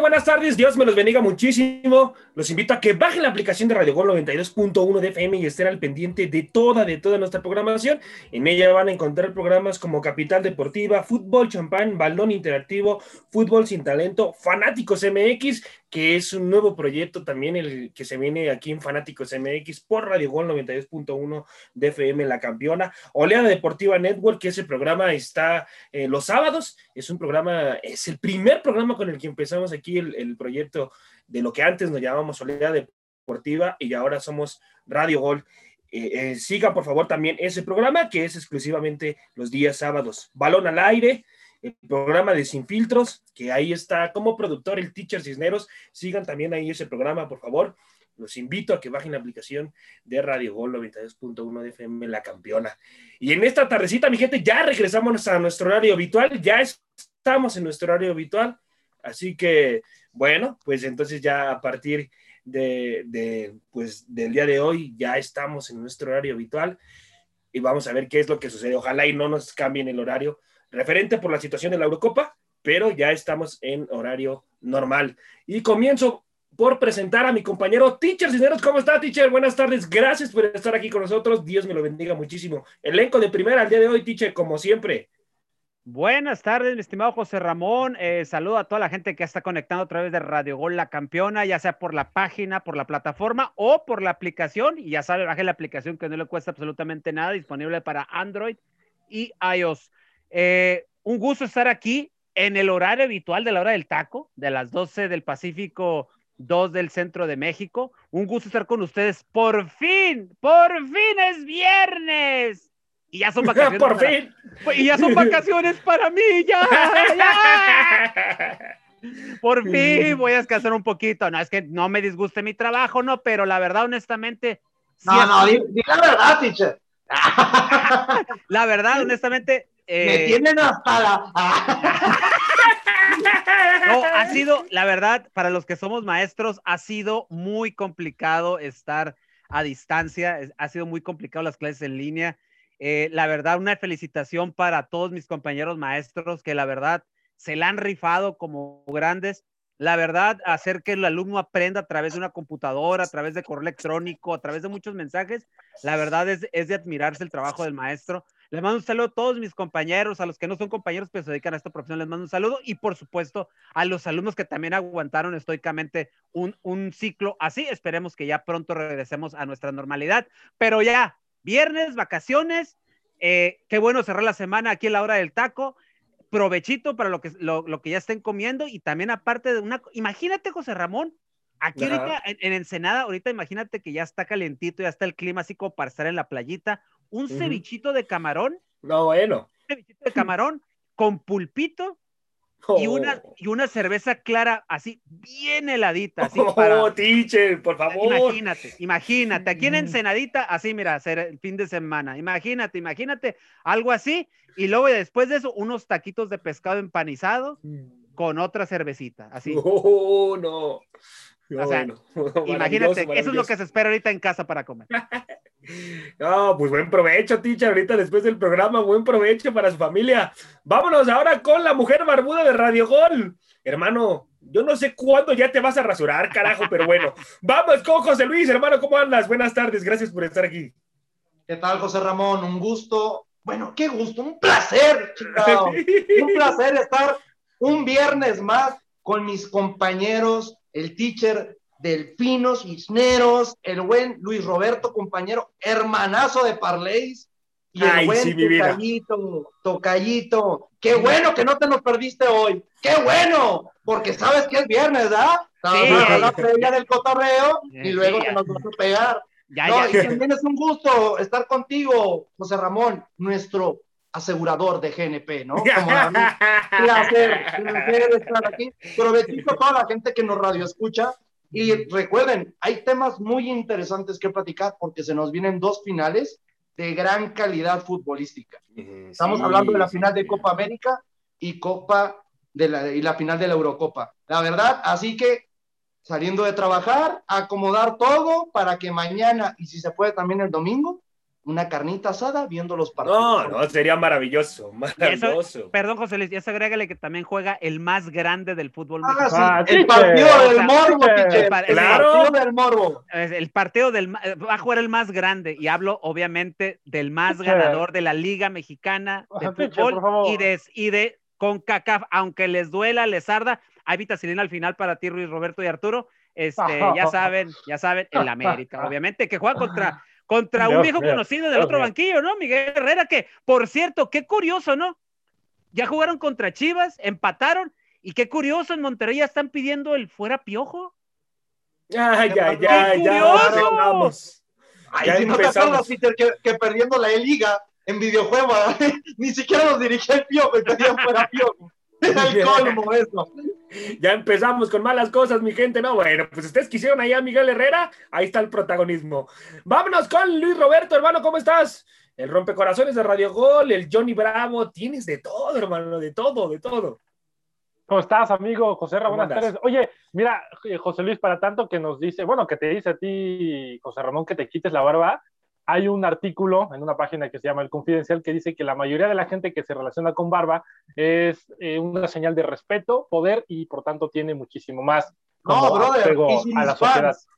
Buenas tardes, Dios me los bendiga muchísimo. Los invito a que bajen la aplicación de Radio Gol 92.1 de FM y estén al pendiente de toda, de toda nuestra programación. En ella van a encontrar programas como Capital Deportiva, Fútbol Champán, Balón Interactivo, Fútbol Sin Talento, Fanáticos MX, que es un nuevo proyecto también el que se viene aquí en Fanáticos MX por Radio Gol 92.1 de FM La Campeona, Oleada Deportiva Network, que ese programa está eh, los sábados, es un programa, es el primer programa con el que empezamos aquí el, el proyecto de lo que antes nos llamábamos Oleada Deportiva y ahora somos Radio Gol. Eh, eh, siga por favor también ese programa que es exclusivamente los días sábados. Balón al aire, el programa de Sin Filtros, que ahí está como productor el Teacher Cisneros. Sigan también ahí ese programa, por favor. Los invito a que bajen la aplicación de Radio Gol 92.1 de FM La Campeona. Y en esta tardecita, mi gente, ya regresamos a nuestro horario habitual. Ya estamos en nuestro horario habitual. Así que, bueno, pues entonces ya a partir de, de, pues, del día de hoy ya estamos en nuestro horario habitual y vamos a ver qué es lo que sucede. Ojalá y no nos cambien el horario referente por la situación de la Eurocopa, pero ya estamos en horario normal. Y comienzo por presentar a mi compañero Teacher Cisneros. ¿Cómo está, Teacher? Buenas tardes. Gracias por estar aquí con nosotros. Dios me lo bendiga muchísimo. Elenco de primera al día de hoy, Teacher, como siempre. Buenas tardes, mi estimado José Ramón. Eh, saludo a toda la gente que está conectando a través de Radio Gol La Campeona, ya sea por la página, por la plataforma o por la aplicación. Y ya sabe, baje la aplicación que no le cuesta absolutamente nada, disponible para Android y iOS. Eh, un gusto estar aquí en el horario habitual de la hora del taco, de las 12 del Pacífico, 2 del centro de México. Un gusto estar con ustedes. Por fin, por fin es viernes. Y ya son vacaciones. por fin. Y ya son vacaciones para mí, ya, Por fin voy a descansar un poquito. No, es que no me disguste mi trabajo, no, pero la verdad, honestamente. No, no, di, la verdad, teacher. la verdad, honestamente, me eh, tienen hasta la... no, ha sido, la verdad, para los que somos maestros, ha sido muy complicado estar a distancia, ha sido muy complicado las clases en línea. Eh, la verdad, una felicitación para todos mis compañeros maestros que la verdad se la han rifado como grandes. La verdad, hacer que el alumno aprenda a través de una computadora, a través de correo electrónico, a través de muchos mensajes, la verdad es, es de admirarse el trabajo del maestro. Les mando un saludo a todos mis compañeros, a los que no son compañeros, pero se dedican a esta profesión, les mando un saludo. Y por supuesto a los alumnos que también aguantaron estoicamente un, un ciclo así. Esperemos que ya pronto regresemos a nuestra normalidad, pero ya, viernes, vacaciones, eh, qué bueno cerrar la semana aquí en la hora del taco. Provechito para lo que, lo, lo que ya estén comiendo. Y también aparte de una, imagínate José Ramón, Aquí ahorita en, Ensenada, ahorita imagínate que ya está calentito, ya está el clima así como para estar en la playita, un cevichito de camarón. No, bueno. Un cevichito de camarón con pulpito y, una, oh. y una cerveza clara, así bien heladita. Así oh, para... teacher, por favor. Imagínate, imagínate, aquí en Ensenadita, así mira, hacer el fin de semana. Imagínate, imagínate, algo así. Y luego después de eso, unos taquitos de pescado empanizado mm. con otra cervecita, así. Oh, no. imagínate, eso es lo que se espera ahorita en casa para comer. No, pues buen provecho, Ticha, ahorita después del programa, buen provecho para su familia. Vámonos ahora con la mujer barbuda de Radio Gol. Hermano, yo no sé cuándo ya te vas a rasurar, carajo, pero bueno. Vamos con José Luis, hermano, ¿cómo andas? Buenas tardes, gracias por estar aquí. ¿Qué tal, José Ramón? Un gusto Bueno, qué gusto, un placer. Un placer estar un viernes más con mis compañeros, el teacher Delfinos, Cisneros, el buen Luis Roberto, compañero, hermanazo de Parleis, y el Ay, buen sí. Tocayito, Tocayito. Qué bueno que no te nos perdiste hoy. Qué bueno, porque sabes que es viernes, ¿verdad? Sí. A la previa del cotorreo y luego te nos vas a pegar. Ya, No, ya. y también es un gusto estar contigo, José Ramón, nuestro asegurador de GNP, ¿no? Como a mí. placer, placer estar aquí. Provechito a toda la gente que nos radio escucha. Y recuerden, hay temas muy interesantes que platicar porque se nos vienen dos finales de gran calidad futbolística. Estamos Sí, hablando de la final de. Copa América y Copa de la, y la final de la Eurocopa. La verdad, así que saliendo de trabajar, acomodar todo para que mañana y si se puede también el domingo, una carnita asada viendo los partidos. No, no, sería maravilloso, maravilloso. Perdón, José Luis, y eso agrégale que también juega el más grande del fútbol Ah, sí, mexicano. Ah, el partido O del sea, morbo, teacher. teacher. Pa- El Claro. partido del morbo. El partido del eh, va a jugar el más grande y hablo obviamente del más ganador de la Liga Mexicana de fútbol y de, y de CONCACAF, aunque les duela, les arda, hay vitacilina al final para ti, Ruiz Roberto y Arturo. Este, ya saben, ya saben, el América, obviamente, que juega contra, contra un viejo conocido del Dios otro banquillo, ¿no? Miguel Herrera, que por cierto, qué curioso, ¿no? Ya jugaron contra Chivas, empataron, y qué curioso, en Monterrey ya están pidiendo el fuera piojo. Ay, ya, ¡Qué ya, ya. curioso! vamos. Ay, Ya si no te empezamos. acuerdas, Peter, que, que perdiendo la E-Liga en videojuego, ni siquiera nos dirigía el piojo y pedían fuera piojo. Era el colmo eso. Ya empezamos con malas cosas, mi gente. No, bueno, pues ustedes quisieron ahí a Miguel Herrera, ahí está el protagonismo. Vámonos con Luis Roberto, hermano, ¿cómo estás? El rompecorazones de Radio Gol, el Johnny Bravo, tienes de todo, hermano, de todo, de todo. ¿Cómo estás, amigo José Ramón? ¿Cómo Buenas tardes. Oye, mira, eh, José Luis, para tanto que nos dice, bueno, que te dice a ti, José Ramón, que te quites la barba, hay un artículo en una página que se llama El Confidencial que dice que la mayoría de la gente que se relaciona con barba es eh, una señal de respeto, poder y por tanto tiene muchísimo más No, brother, y si a la sociedad. fans,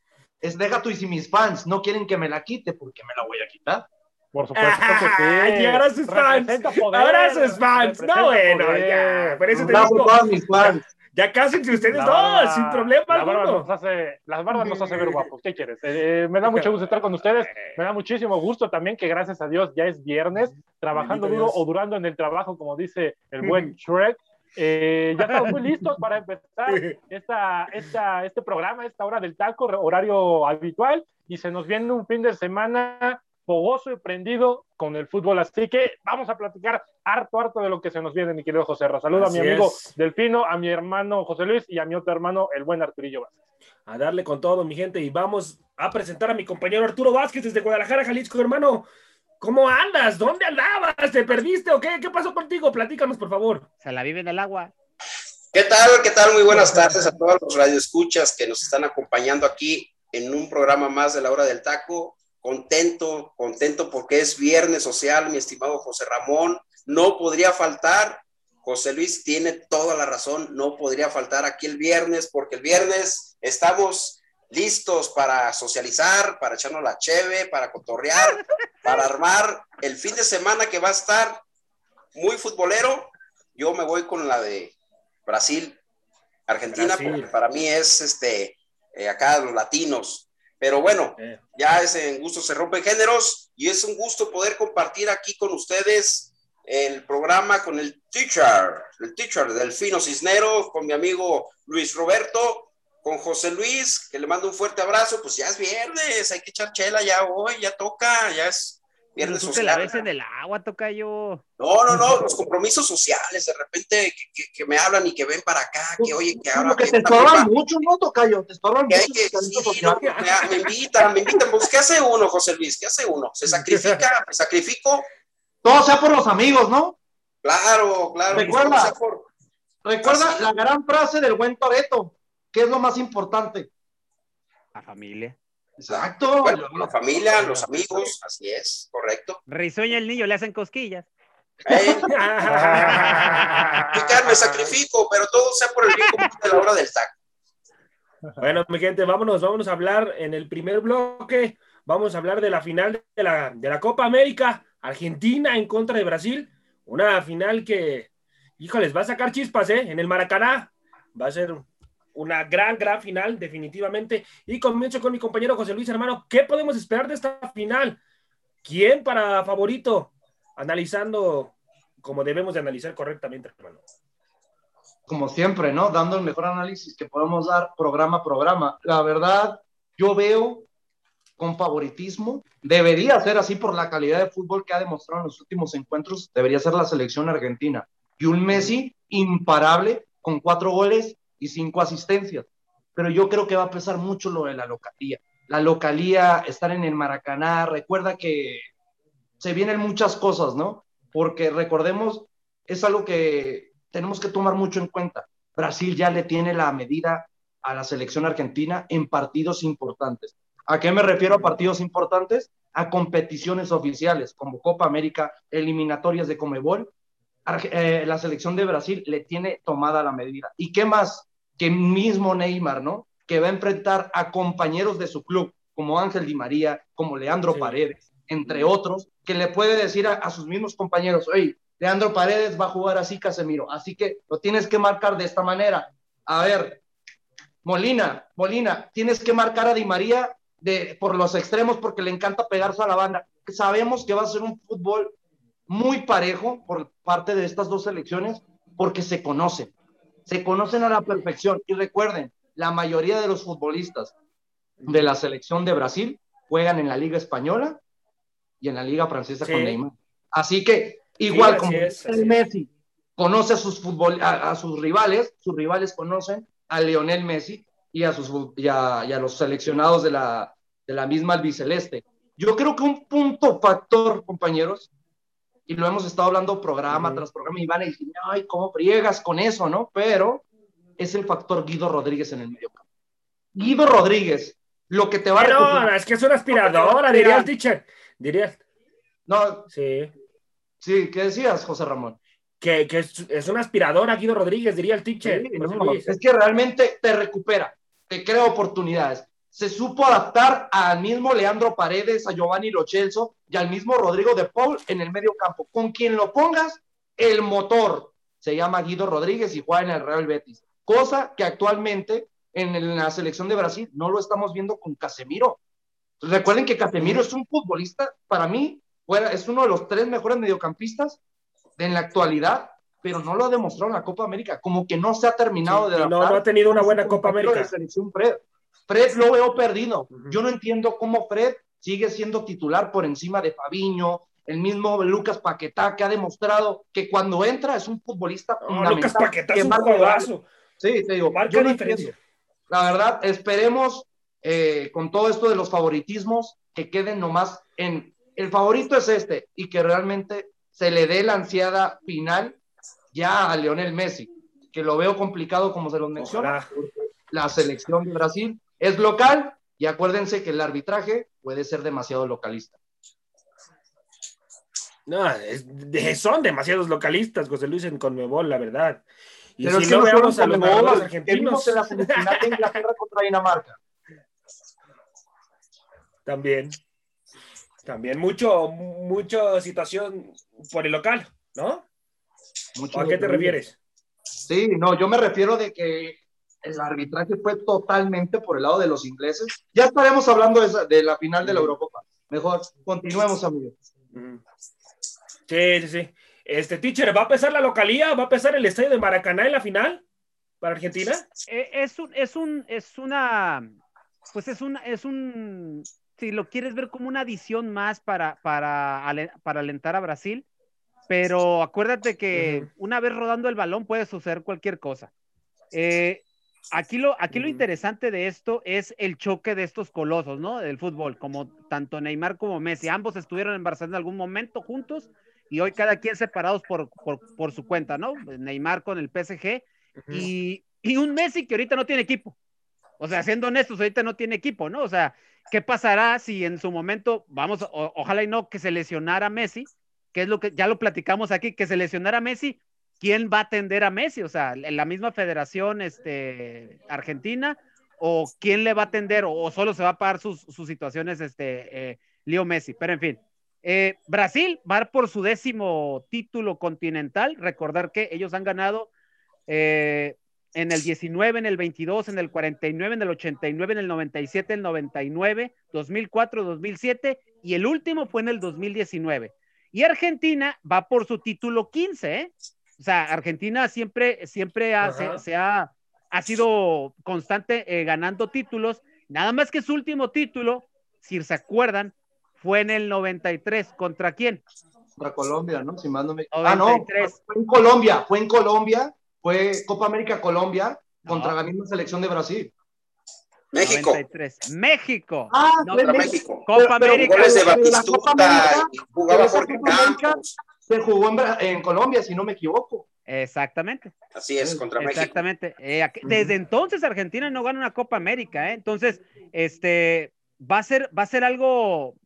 es deja tú y si mis fans no quieren que me la quite, porque me la voy a quitar. Por supuesto que sí. Y ahora sus fans. Poder, Ahora sus fans. No, bueno, poder. ya. Por eso te digo, todos mis fans. Ya cásense ustedes La dos, barba- sin problema la barba alguno. nos hace, las barbas nos hace ver guapos. ¿Qué quieres? Eh, me da mucho gusto estar con ustedes. Me da muchísimo gusto también que gracias a Dios ya es viernes, trabajando duro o durando en el trabajo, como dice el buen Shrek. Eh, ya estamos muy listos para empezar esta, esta, este programa, esta hora del taco, horario habitual, y se nos viene un fin de semana fogoso y prendido con el fútbol. Así que vamos a platicar harto, harto de lo que se nos viene, mi querido José Ra. Saludo Así a mi amigo es. Delfino, a mi hermano José Luis y a mi otro hermano, el buen Arturillo Vázquez. a darle con todo, mi gente, y vamos a presentar a mi compañero Arturo Vázquez desde Guadalajara, Jalisco, hermano. ¿Cómo andas? ¿Dónde andabas? ¿Te perdiste o qué? ¿Qué pasó contigo? Platícanos, por favor. Se la vive en el agua. ¿Qué tal? ¿Qué tal? Muy buenas tardes a todos los radioescuchas que nos están acompañando aquí en un programa más de la hora del taco. Contento, contento porque es viernes social, mi estimado José Ramón. No podría faltar. José Luis tiene toda la razón. No podría faltar aquí el viernes porque el viernes estamos listos para socializar, para echarnos la cheve, para cotorrear, para armar el fin de semana que va a estar muy futbolero. Yo me voy con la de Brasil, Argentina, Brasil. porque para mí es este, eh, acá los latinos. Pero bueno, ya es en gusto se rompen géneros y es un gusto poder compartir aquí con ustedes el programa con el teacher, el teacher Delfino Cisnero, con mi amigo Luis Roberto, con José Luis, que le mando un fuerte abrazo, pues ya es viernes, hay que echar chela ya hoy, ya toca, ya es viernes Tú te la social. ves en el agua, toca yo. No, no, no, los compromisos sociales, de repente que, que- que me hablan y que ven para acá, que oye, que ahora Como que que te estorban mucho, ¿no, Tocayo? Te estorban mucho. que, tus sí, eventos no, sociales. me, me invitan, me invitan, pues ¿qué hace uno, José Luis? ¿Qué hace uno? ¿Se sacrifica? ¿Me sacrifico? Todo sea por los amigos, ¿no? Claro, claro. Recuerda. pues, por- Recuerda Así. la gran frase del buen Toreto, que es lo más importante. La familia. Exacto. bueno, la familia, los amigos, así es, correcto. Risueña el niño, le hacen cosquillas. Eh, me sacrifico, pero todo sea por el bien común de la hora del taco. Bueno, mi gente, vámonos, vámonos a hablar en el primer bloque. Vamos a hablar de la final de la, de la Copa América. Argentina en contra de Brasil, una final que, híjoles, va a sacar chispas, ¿eh? En el Maracaná. Va a ser una gran, gran final, definitivamente. Y comienzo con mi compañero José Luis, hermano. ¿Qué podemos esperar de esta final? ¿Quién para favorito? Analizando como debemos de analizar correctamente, hermano. Como siempre, ¿no? Dando el mejor análisis que podemos dar programa a programa. La verdad, yo veo con favoritismo. Debería ser así por la calidad de fútbol que ha demostrado en los últimos encuentros. Debería ser la selección argentina. Y un Messi imparable con cuatro goles y cinco asistencias. Pero yo creo que va a pesar mucho lo de la localía. La localía, estar en el Maracaná, recuerda que se vienen muchas cosas, ¿no? Porque recordemos, es algo que tenemos que tomar mucho en cuenta. Brasil ya le tiene la medida a la selección argentina en partidos importantes. ¿A qué me refiero a partidos importantes? A competiciones oficiales como Copa América, eliminatorias de Comebol. Eh, la selección de Brasil le tiene tomada la medida. ¿Y qué más? Que mismo Neymar, ¿no? Que va a enfrentar a compañeros de su club, como Ángel Di María, como Leandro Paredes, entre otros, que le puede decir a, a sus mismos compañeros, oye, Leandro Paredes va a jugar así, Casemiro, así que lo tienes que marcar de esta manera. A ver, Molina, Molina, tienes que marcar a Di María de, por los extremos porque le encanta pegarse a la banda. Sabemos que va a ser un fútbol muy parejo por parte de estas dos selecciones porque se conocen, se conocen a la perfección. Y recuerden, la mayoría de los futbolistas de la selección de Brasil juegan en la Liga Española y en la Liga Francesa con Neymar. Así que, igual como el Messi conoce a sus, fútbol, a, sus rivales, sus rivales conocen a Lionel Messi y a, sus, y a, los seleccionados de la, de la misma albiceleste. Yo creo que un punto factor, compañeros, y lo hemos estado hablando programa tras programa, y van a decir, ay, ¿cómo friegas con eso, no? Pero es el factor Guido Rodríguez en el medio campo. Guido Rodríguez, lo que te va a No, es que es una aspiradora, diría el teacher. Diría. No. Sí. Sí, ¿qué decías, José Ramón? Que, que es, una aspiradora, Guido Rodríguez, diría el teacher. es que realmente te recupera, te crea oportunidades se supo adaptar al mismo Leandro Paredes, a Giovanni Lochelso y al mismo Rodrigo de Paul en el medio campo. Con quien lo pongas, el motor se llama Guido Rodríguez y juega en el Real Betis. Cosa que actualmente en la selección de Brasil no lo estamos viendo con Casemiro. Recuerden que Casemiro es un futbolista, para mí, es uno de los tres mejores mediocampistas en la actualidad, pero no lo ha demostrado en la Copa América. Como que no se ha terminado de adaptar. No, no ha tenido una buena Copa América. Fred lo veo perdido. Yo no entiendo cómo Fred sigue siendo titular por encima de Fabiño, el mismo Lucas Paquetá, que ha demostrado que cuando entra es un futbolista Lucas Paquetá es un jugadorazo. Sí, te digo, marca diferencia. La verdad, esperemos eh, con todo esto de los favoritismos que queden nomás en el favorito es este y que realmente se le dé la ansiada final ya a Lionel Messi, que lo veo complicado como se lo menciona, la selección de Brasil es local y acuérdense que el arbitraje puede ser demasiado localista. No, son demasiados localistas, José Luis, en Conmebol, la verdad. Y Pero si no veamos a los argentinos. en la semifinal de Inglaterra contra Dinamarca. También. También mucho, mucho situación por el local, ¿no? ¿A qué te refieres? Sí, no, yo me refiero de que el arbitraje fue totalmente por el lado de los ingleses. Ya estaremos hablando de, la final de la Eurocopa. Mejor, continuemos, amigos. Sí, sí, sí. Este, teacher, ¿va a pesar la localía? ¿Va a pesar el estadio de Maracaná en la final para Argentina? Eh, es un, es un, es una, pues es un, es un, si lo quieres ver como una adición más para, para, para alentar a Brasil, pero acuérdate que una vez rodando el balón puede suceder cualquier cosa. Eh, Aquí lo, aquí lo interesante de esto es el choque de estos colosos, ¿no? Del fútbol, como tanto Neymar como Messi. Ambos estuvieron en Barcelona en algún momento juntos y hoy cada quien separados por, por, su cuenta, ¿no? Neymar con el PSG y, un Messi que ahorita no tiene equipo. O sea, siendo honestos, ahorita no tiene equipo, ¿no? O sea, ¿qué pasará si en su momento, vamos, ojalá y no, que se lesionara Messi, que es lo que ya lo platicamos aquí, que se lesionara Messi, ¿quién va a atender a Messi? O sea, la misma federación este, argentina, o quién le va a atender, o, solo se va a pagar sus, situaciones, este, eh, Leo Messi. Pero en fin, Eh, Brasil va por su décimo título continental. Recordar que ellos han ganado eh, en el 19, en el 22, en el 49, en el 89, en el 97, el 99, 2004, 2007 y el último fue en el 2019. Y Argentina va por su título 15, ¿eh? O sea, Argentina siempre, siempre ha, se, ha, ha, sido constante eh, ganando títulos. Nada más que su último título, si se acuerdan, fue en el 93. ¿Contra quién? Contra Colombia, ¿no? Si más no me... Ah, no, fue en Colombia, fue en Colombia, fue Copa América Colombia contra la misma selección de Brasil. México. 93. México. Ah, contra México. Copa América. Goles de Batistuta jugaba Jorge Campos. Se jugó en, en, Colombia, si no me equivoco. Exactamente. Así es, contra México. Exactamente. Eh, desde entonces Argentina no gana una Copa América, ¿eh? Entonces, este, va a ser, va a ser algo,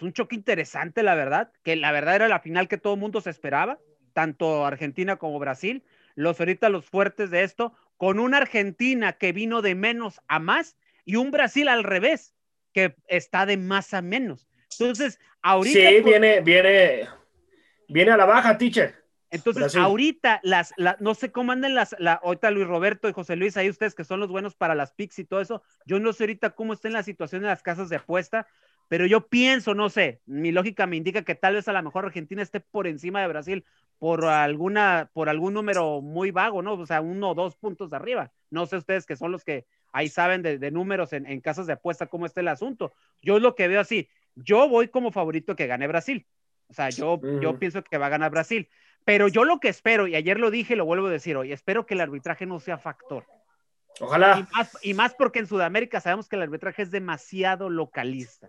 un choque interesante, la verdad, que la verdad era la final que todo el mundo se esperaba, tanto Argentina como Brasil. Los ahorita los fuertes de esto, con una Argentina que vino de menos a más y un Brasil al revés, que está de más a menos. Entonces, ahorita. Sí, viene, viene, viene a la baja, teacher. Entonces, ahorita, las, no sé cómo andan las, la, ahorita Luis Roberto y José Luis, ahí ustedes que son los buenos para las picks y todo eso, yo no sé ahorita cómo está en la situación de las casas de apuesta, pero yo pienso, no sé, mi lógica me indica que tal vez a lo mejor Argentina esté por encima de Brasil por alguna, por algún número muy vago, ¿no? O sea, uno o dos puntos de arriba. No sé ustedes que son los que ahí saben de, números en, en, casas de apuesta cómo está el asunto. Yo lo que veo así, yo voy como favorito que gane Brasil. O sea, yo, yo pienso que va a ganar Brasil. Pero yo lo que espero, y ayer lo dije y lo vuelvo a decir hoy, espero que el arbitraje no sea factor. Ojalá. Y más, y más, porque en Sudamérica sabemos que el arbitraje es demasiado localista.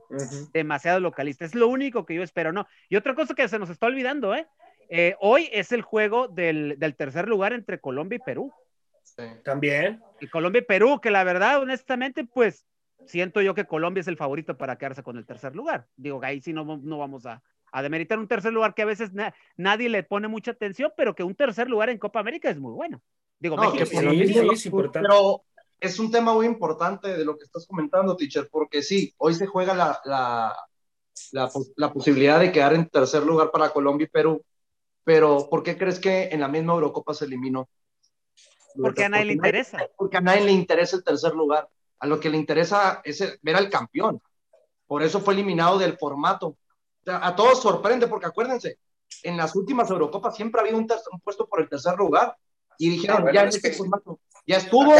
Demasiado localista. Es lo único que yo espero, ¿no? Y otra cosa que se nos está olvidando, ¿eh? eh hoy es el juego del, del, tercer lugar entre Colombia y Perú. Sí. También. Y Colombia y Perú, que la verdad, honestamente, pues siento yo que Colombia es el favorito para quedarse con el tercer lugar. Digo, ahí sí no, no vamos a, a demeritar un tercer lugar que a veces nadie le pone mucha atención, pero que un tercer lugar en Copa América es muy bueno. Digo, no, México, sí, sí, es importante. Pero es un tema muy importante de lo que estás comentando, teacher, porque sí, hoy se juega la, la, la, la posibilidad de quedar en tercer lugar para Colombia y Perú, pero ¿por qué crees que en la misma Eurocopa se eliminó? Porque a nadie le interesa. Porque a nadie le interesa el tercer lugar. A lo que le interesa es ver al campeón. Por eso fue eliminado del formato a todos sorprende, porque acuérdense, en las últimas Eurocopas siempre ha habido un, puesto por el tercer lugar. Y dijeron, ya, ya estuvo.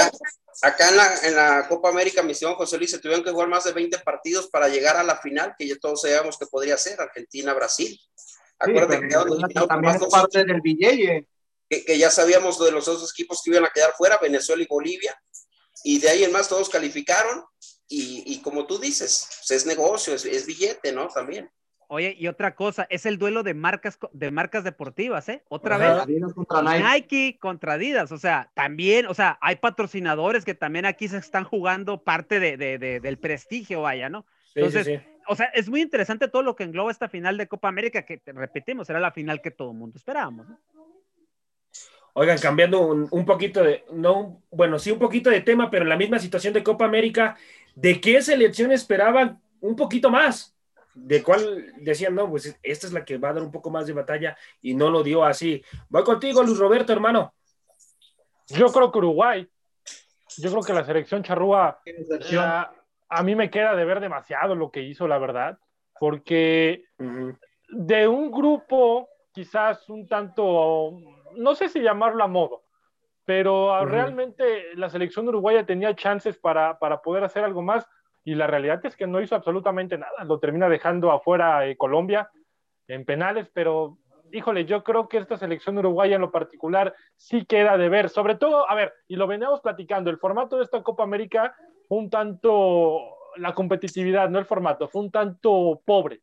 Acá, en, la, en, la, Copa América, misión José Luis, se tuvieron que jugar más de 20 partidos para llegar a la final, que ya todos sabíamos que podría ser Argentina-Brasil. Acuérdense que también es parte del billete. Que, que, ya sabíamos de los dos equipos que iban a quedar fuera, Venezuela y Bolivia. Y de ahí en más todos calificaron. Y, y como tú dices, pues es negocio, es, es billete, ¿no? También. Oye, y otra cosa, es el duelo de marcas, de marcas deportivas, ¿eh? Otra vez. Contra Nike. Nike. contra Adidas, o sea, también, o sea, hay patrocinadores que también aquí se están jugando parte de, de, del prestigio, vaya, ¿no? Entonces, sí, sí, o sea, es muy interesante todo lo que engloba esta final de Copa América, que repetimos, era la final que todo el mundo esperábamos, ¿no? Oigan, cambiando un, un, poquito de, no, bueno, sí, un poquito de tema, pero en la misma situación de Copa América, ¿de qué selección esperaban un poquito más? De cuál decían, no, pues esta es la que va a dar un poco más de batalla y no lo dio así. Voy contigo, Luis Roberto, hermano. Yo creo que Uruguay, yo creo que la selección charrúa, a mí me queda de ver demasiado lo que hizo, la verdad, porque de un grupo quizás un tanto, no sé si llamarlo a modo, pero realmente la selección uruguaya tenía chances para, para poder hacer algo más y la realidad es que no hizo absolutamente nada, lo termina dejando afuera eh, Colombia en penales, pero híjole, yo creo que esta selección uruguaya en lo particular sí queda de ver, sobre todo, a ver, y lo veníamos platicando, el formato de esta Copa América fue un tanto, la competitividad, no el formato, fue un tanto pobre,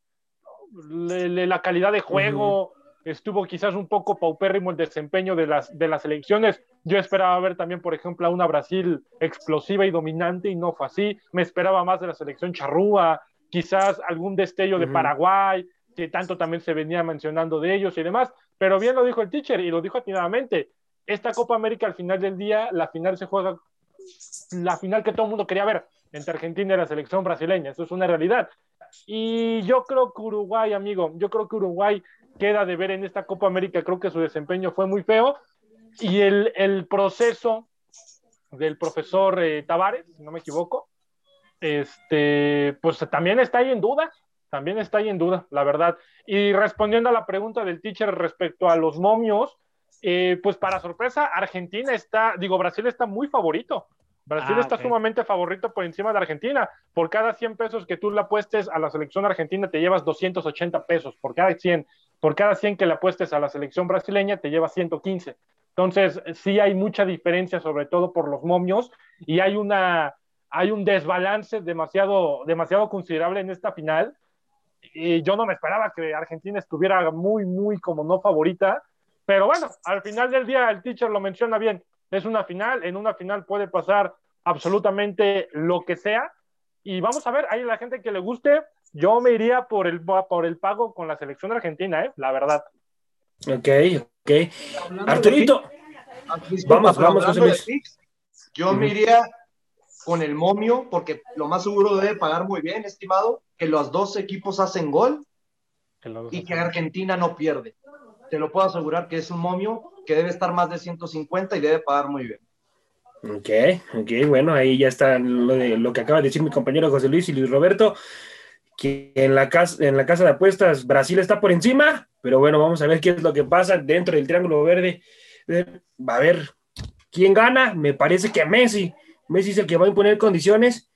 la calidad de juego, estuvo quizás un poco paupérrimo el desempeño de las, de las elecciones. Yo esperaba ver también, por ejemplo, a una Brasil explosiva y dominante y no fue así. Me esperaba más de la selección charrúa, quizás algún destello de Paraguay, que tanto también se venía mencionando de ellos y demás. Pero bien lo dijo el teacher y lo dijo atinadamente. Esta Copa América al final del día, la final se juega, la final que todo el mundo quería ver entre Argentina y la selección brasileña. Eso es una realidad. Y yo creo que Uruguay, amigo, yo creo que Uruguay queda de ver en esta Copa América. Creo que su desempeño fue muy feo. Y el, el proceso del profesor eh, Tavares, si no me equivoco, este, pues también está ahí en duda. También está ahí en duda, la verdad. Y respondiendo a la pregunta del teacher respecto a los momios, eh, pues para sorpresa, Argentina está, digo, Brasil está muy favorito. Brasil Ah, está ok. sumamente favorito por encima de Argentina. Por cada 100 pesos que tú le apuestes a la selección argentina, te llevas 280 pesos. Por cada 100, por cada 100 que le apuestes a la selección brasileña, te llevas 115. Entonces, sí hay mucha diferencia, sobre todo por los momios, y hay, una, hay un desbalance demasiado, demasiado considerable en esta final. Y yo no me esperaba que Argentina estuviera muy, muy como no favorita. Pero bueno, al final del día el teacher lo menciona bien. Es una final, en una final puede pasar absolutamente lo que sea. Y vamos a ver, hay la gente que le guste. Yo me iría por el, por el pago con la selección argentina, ¿eh? la verdad. Ok, ok. De Arturito, Vamos, vamos, de picks, yo me iría con el momio, porque lo más seguro debe pagar muy bien, estimado, que los dos equipos hacen gol Que y que Argentina no pierde. Te lo puedo asegurar que es un momio que debe estar más de 150 y debe pagar muy bien. Ok, ok, bueno, ahí ya está lo, de, lo que acaba de decir mi compañero José Luis y Luis Roberto, que en la, casa, en la casa de apuestas Brasil está por encima, pero bueno, vamos a ver qué es lo que pasa dentro del Triángulo Verde. Eh, Va a ver quién gana, me parece que Messi, Messi es el que va a imponer condiciones,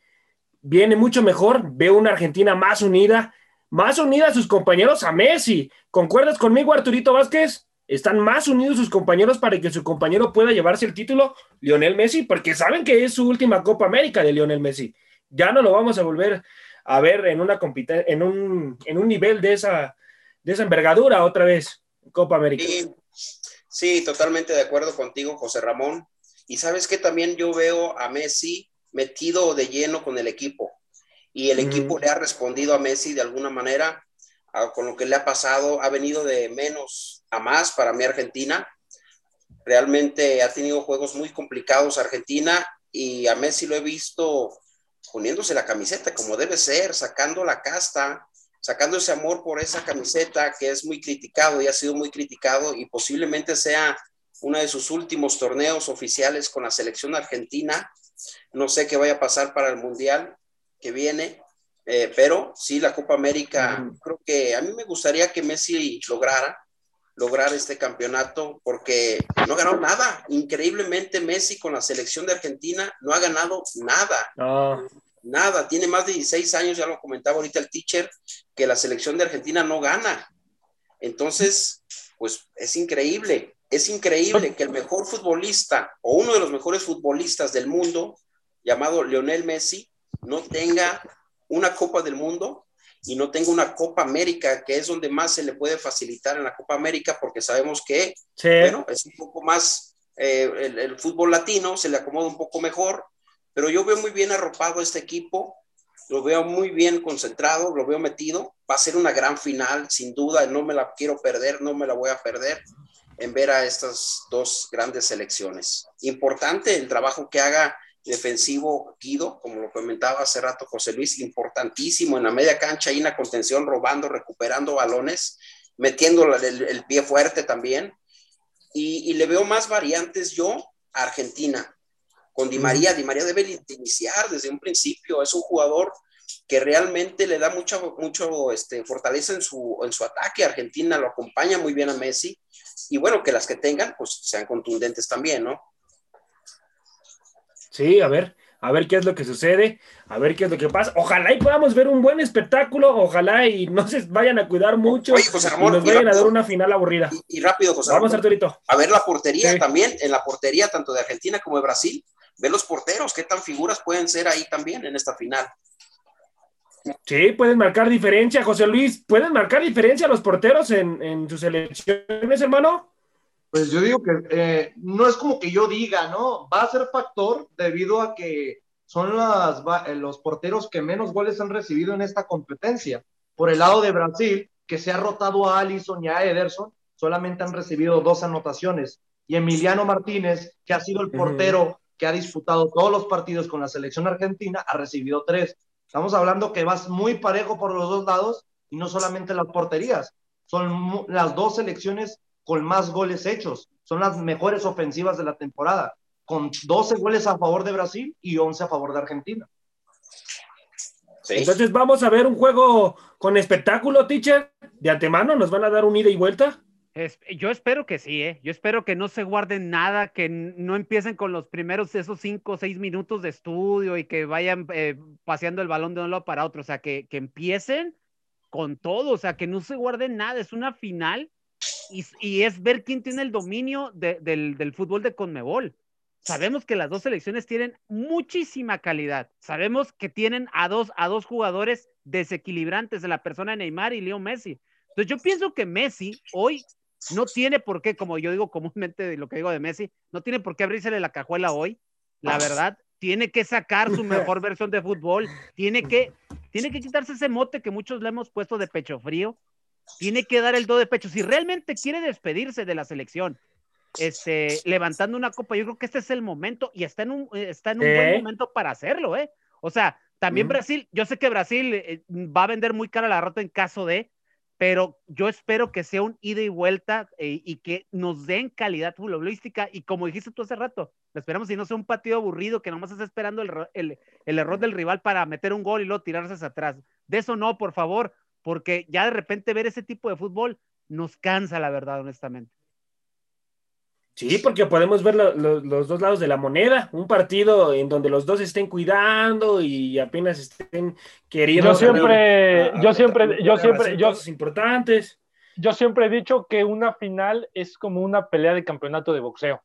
viene mucho mejor, veo una Argentina más unida, más unida a sus compañeros a Messi. ¿Concuerdas conmigo, Arturito Vázquez? Están más unidos sus compañeros para que su compañero pueda llevarse el título, Lionel Messi, porque saben que es su última Copa América de Lionel Messi. Ya no lo vamos a volver a ver en, una en, un, en un nivel de esa, de esa envergadura otra vez, Copa América. Sí, sí, totalmente de acuerdo contigo, José Ramón. Y sabes que también yo veo a Messi metido de lleno con el equipo. Y el Mm. equipo le ha respondido a Messi de alguna manera a- con lo que le ha pasado. Ha venido de menos a más para mí Argentina. Realmente ha tenido juegos muy complicados Argentina y a Messi lo he visto poniéndose la camiseta como debe ser, sacando la casta, sacando ese amor por esa camiseta que es muy criticado y ha sido muy criticado y posiblemente sea uno de sus últimos torneos oficiales con la selección argentina. No sé qué vaya a pasar para el Mundial que viene, eh, pero sí, la Copa América, creo que a mí me gustaría que Messi lograra lograr este campeonato porque no ha ganado nada. Increíblemente Messi con la selección de Argentina no ha ganado nada No, nada, tiene más de 16 años, ya lo comentaba ahorita el teacher, que la selección de Argentina no gana. Entonces, pues es increíble, es increíble que el mejor futbolista o uno de los mejores futbolistas del mundo, llamado Lionel Messi, no tenga una Copa del Mundo y no tenga una Copa América, que es donde más se le puede facilitar en la Copa América, porque sabemos que sí, bueno, es un poco más, eh, el, el fútbol latino se le acomoda un poco mejor, pero yo veo muy bien arropado este equipo, lo veo muy bien concentrado, lo veo metido, va a ser una gran final, sin duda, no me la quiero perder, no me la voy a perder en ver a estas dos grandes selecciones. Importante el trabajo que haga defensivo Guido, como lo comentaba hace rato José Luis, importantísimo en la media cancha, ahí en la contención, robando, recuperando balones, metiendo el, el pie fuerte también. Y, y, le veo más variantes yo a Argentina. Con Di María, Di María debe iniciar desde un principio, es un jugador que realmente le da mucha mucho, este, fortaleza en su, en su ataque. Argentina lo acompaña muy bien a Messi. Y bueno, que las que tengan, pues sean contundentes también, ¿no? Sí, a ver, a ver qué es lo que sucede, a ver qué es lo que pasa. Ojalá y podamos ver un buen espectáculo, ojalá y no se vayan a cuidar mucho Oye, José Ramón, y nos y vayan a rápido. dar una final aburrida. Y, y rápido, José Vamos, Ramón, Arturito. a ver la portería Sí. también, en la portería tanto de Argentina como de Brasil, ver los porteros, qué tan figuras pueden ser ahí también en esta final. Sí, pueden marcar diferencia, José Luis. ¿Pueden marcar diferencia los porteros en, en sus elecciones, hermano? Pues yo digo que eh, no es como que yo diga, ¿no? Va a ser factor debido a que son las, eh, los porteros que menos goles han recibido en esta competencia. Por el lado de Brasil, que se ha rotado a Allison y a Ederson, solamente han recibido dos anotaciones. Y Emiliano Martínez, que ha sido el portero que ha disputado todos los partidos con la selección argentina, ha recibido tres. Estamos hablando que vas muy parejo por los dos lados y no solamente las porterías. Son las dos selecciones con más goles hechos. Son las mejores ofensivas de la temporada, con 12 goles a favor de Brasil y 11 a favor de Argentina. Entonces vamos a ver un juego con espectáculo, teacher. De antemano nos van a dar un ida y vuelta. yo espero que sí, ¿eh? Yo espero que no se guarden nada, que no empiecen con los primeros esos cinco o seis minutos de estudio y que vayan eh, paseando el balón de un lado para otro. O sea, que, empiecen con todo, o sea, que no se guarden nada. Es una final y, es ver quién tiene el dominio del, del fútbol de Conmebol. Sabemos que las dos selecciones tienen muchísima calidad. Sabemos que tienen a dos, a dos jugadores desequilibrantes de la persona de Neymar y Leo Messi. Entonces yo pienso que Messi hoy no tiene por qué, como yo digo comúnmente de lo que digo de Messi, no tiene por qué abrírsele la cajuela hoy. La verdad, tiene que sacar su mejor versión de fútbol, tiene que, tiene que quitarse ese mote que muchos le hemos puesto de pecho frío, tiene que dar el do de pecho. Si realmente quiere despedirse de la selección, este, levantando una copa. Yo creo que este es el momento y está en un, eh, está en un buen momento para hacerlo, ¿eh? O sea, también Brasil, yo sé que Brasil eh, va a vender muy cara la rota en caso de, pero yo espero que sea un ida y vuelta eh, y que nos den calidad futbolística y como dijiste tú hace rato, esperamos si no sea un partido aburrido que nomás estás esperando el, el, el, error del rival para meter un gol y luego tirarse hacia atrás. De eso no, por favor, porque ya de repente ver ese tipo de fútbol nos cansa, la verdad, honestamente. Sí, porque podemos ver los dos lados de la moneda, un partido en donde los dos estén cuidando y apenas estén queriendo. Yo siempre, yo siempre, yo siempre, yo importantes. Yo siempre he dicho que una final es como una pelea de campeonato de boxeo.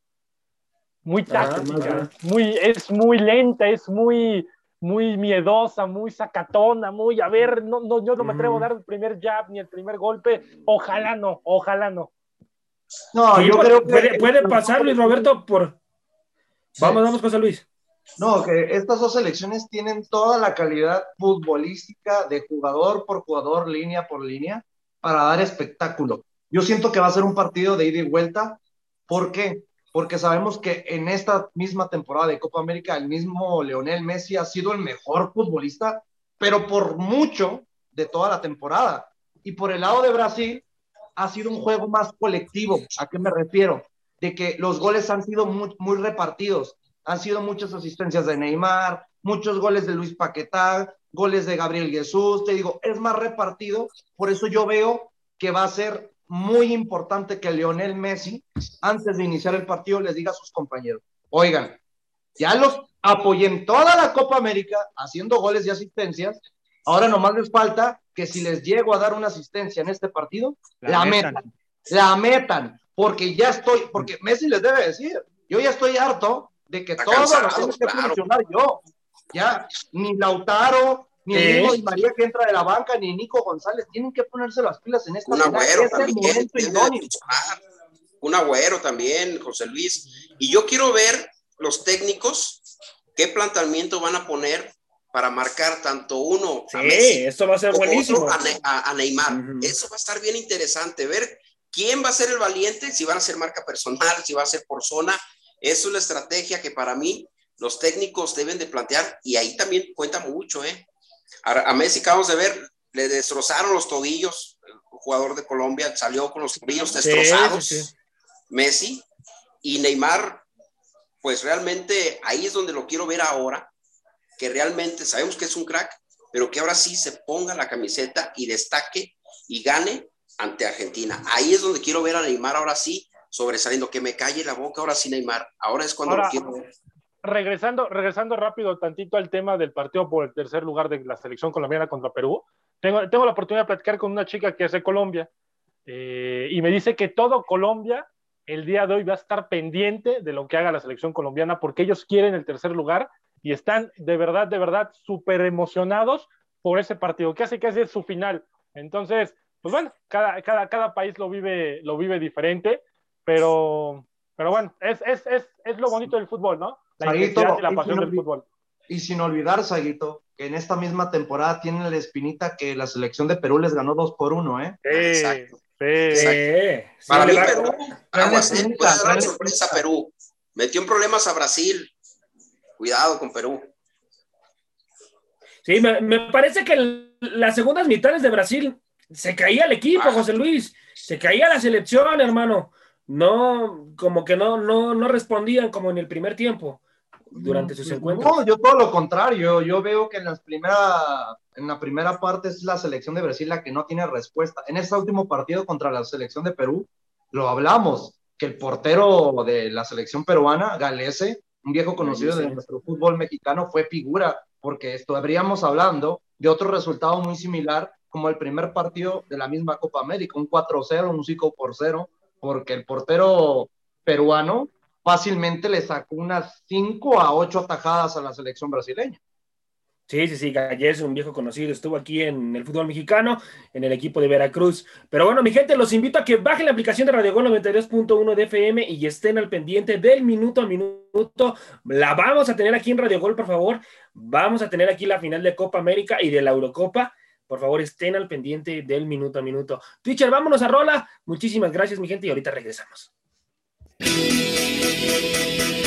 Muy táctica, muy, es muy lenta, es muy, muy miedosa, muy sacatona, muy, a ver, no, no, yo no me atrevo a dar el primer jab ni el primer golpe, ojalá no, ojalá no. No, yo creo que. Puede, puede pasar, Luis Roberto, por. Vamos, vamos, José Luis. No, que estas dos selecciones tienen toda la calidad futbolística de jugador por jugador, línea por línea, para dar espectáculo. Yo siento que va a ser un partido de ida y vuelta. ¿Por qué? Porque sabemos que en esta misma temporada de Copa América, el mismo Leonel Messi ha sido el mejor futbolista, pero por mucho de toda la temporada. Y por el lado de Brasil, ha sido un juego más colectivo. ¿A qué me refiero? De que los goles han sido muy, muy repartidos. Han sido muchas asistencias de Neymar, muchos goles de Luis Paquetá, goles de Gabriel Jesús. Te digo, es más repartido. Por eso yo veo que va a ser muy importante que Lionel Messi, antes de iniciar el partido, les diga a sus compañeros, oigan, ya los apoyé en toda la Copa América haciendo goles y asistencias, ahora nomás les falta que si les llego a dar una asistencia en este partido, la, metan. La metan. Porque ya estoy, porque Messi les debe decir, yo ya estoy harto de que todo lo tengo que funcionar yo. Ya, ni Lautaro, ni Nico Di María que entra de la banca, ni Nico González, tienen que ponerse las pilas en esta Un agüero también. Un agüero también, José Luis. Y yo quiero ver los técnicos qué planteamiento van a poner para marcar tanto uno a Messi esto va a ser buenísimo. a, Neymar. Eso va a estar bien interesante, ver quién va a ser el valiente, si van a ser marca personal, si va a ser por zona. Eso es la estrategia que para mí los técnicos deben de plantear y ahí también cuenta mucho, ¿eh? A, Messi acabamos de ver, le destrozaron los tobillos, el jugador de Colombia salió con los tobillos destrozados, Messi, y Neymar, pues realmente ahí es donde lo quiero ver ahora, que realmente sabemos que es un crack, pero que ahora sí se ponga la camiseta y destaque y gane ante Argentina. Ahí es donde quiero ver a Neymar ahora sí sobresaliendo, que me calle la boca ahora sí Neymar. Ahora es cuando lo quiero ver. Regresando, regresando rápido tantito al tema del partido por el tercer lugar de la selección colombiana contra Perú, tengo, tengo la oportunidad de platicar con una chica que es de Colombia eh, y me dice que todo Colombia el día de hoy va a estar pendiente de lo que haga la selección colombiana porque ellos quieren el tercer lugar y están de verdad, de verdad súper emocionados por ese partido, que hace que es su final. Entonces, pues bueno, cada, cada, cada país lo vive, lo vive diferente, pero, pero bueno, es, es, es, es lo bonito del fútbol, ¿no? La y la pasión del fútbol. Y sin olvidar, Saguito, que en esta misma temporada tiene la espinita que la selección de Perú les ganó 2 por 1, ¿eh? Exacto. Sí. Para mí, Perú, puede dar sorpresa a Perú. Metió en problemas a Brasil, Cuidado con Perú. Sí, me, parece que las segundas mitades de Brasil se caía el equipo, ah. José Luis, se caía la selección, hermano. No, como que no, no, no respondían como en el primer tiempo durante sus encuentros. No, yo todo lo contrario. Yo veo que en, las primera, en la primera parte es la selección de Brasil la que no tiene respuesta. En este último partido contra la selección de Perú, lo hablamos, que el portero de la selección peruana, Galese, un viejo conocido de nuestro fútbol mexicano, fue figura porque estaríamos hablando de otro resultado muy similar como el primer partido de la misma Copa América, un 4-0, un 5 por 0, porque el portero peruano fácilmente le sacó unas 5 a 8 atajadas a la selección brasileña. Sí, sí, sí, Gallés, un viejo conocido, estuvo aquí en el fútbol mexicano, en el equipo de Veracruz. Pero bueno, mi gente, los invito a que bajen la aplicación de Radio Gol 92.1 de FM y estén al pendiente del minuto a minuto. La vamos a tener aquí en Radio Gol, por favor. Vamos a tener aquí la final de Copa América y de la Eurocopa. Por favor, estén al pendiente del minuto a minuto. Teacher, vámonos a Rola. Muchísimas gracias, mi gente, y ahorita regresamos. Thank you.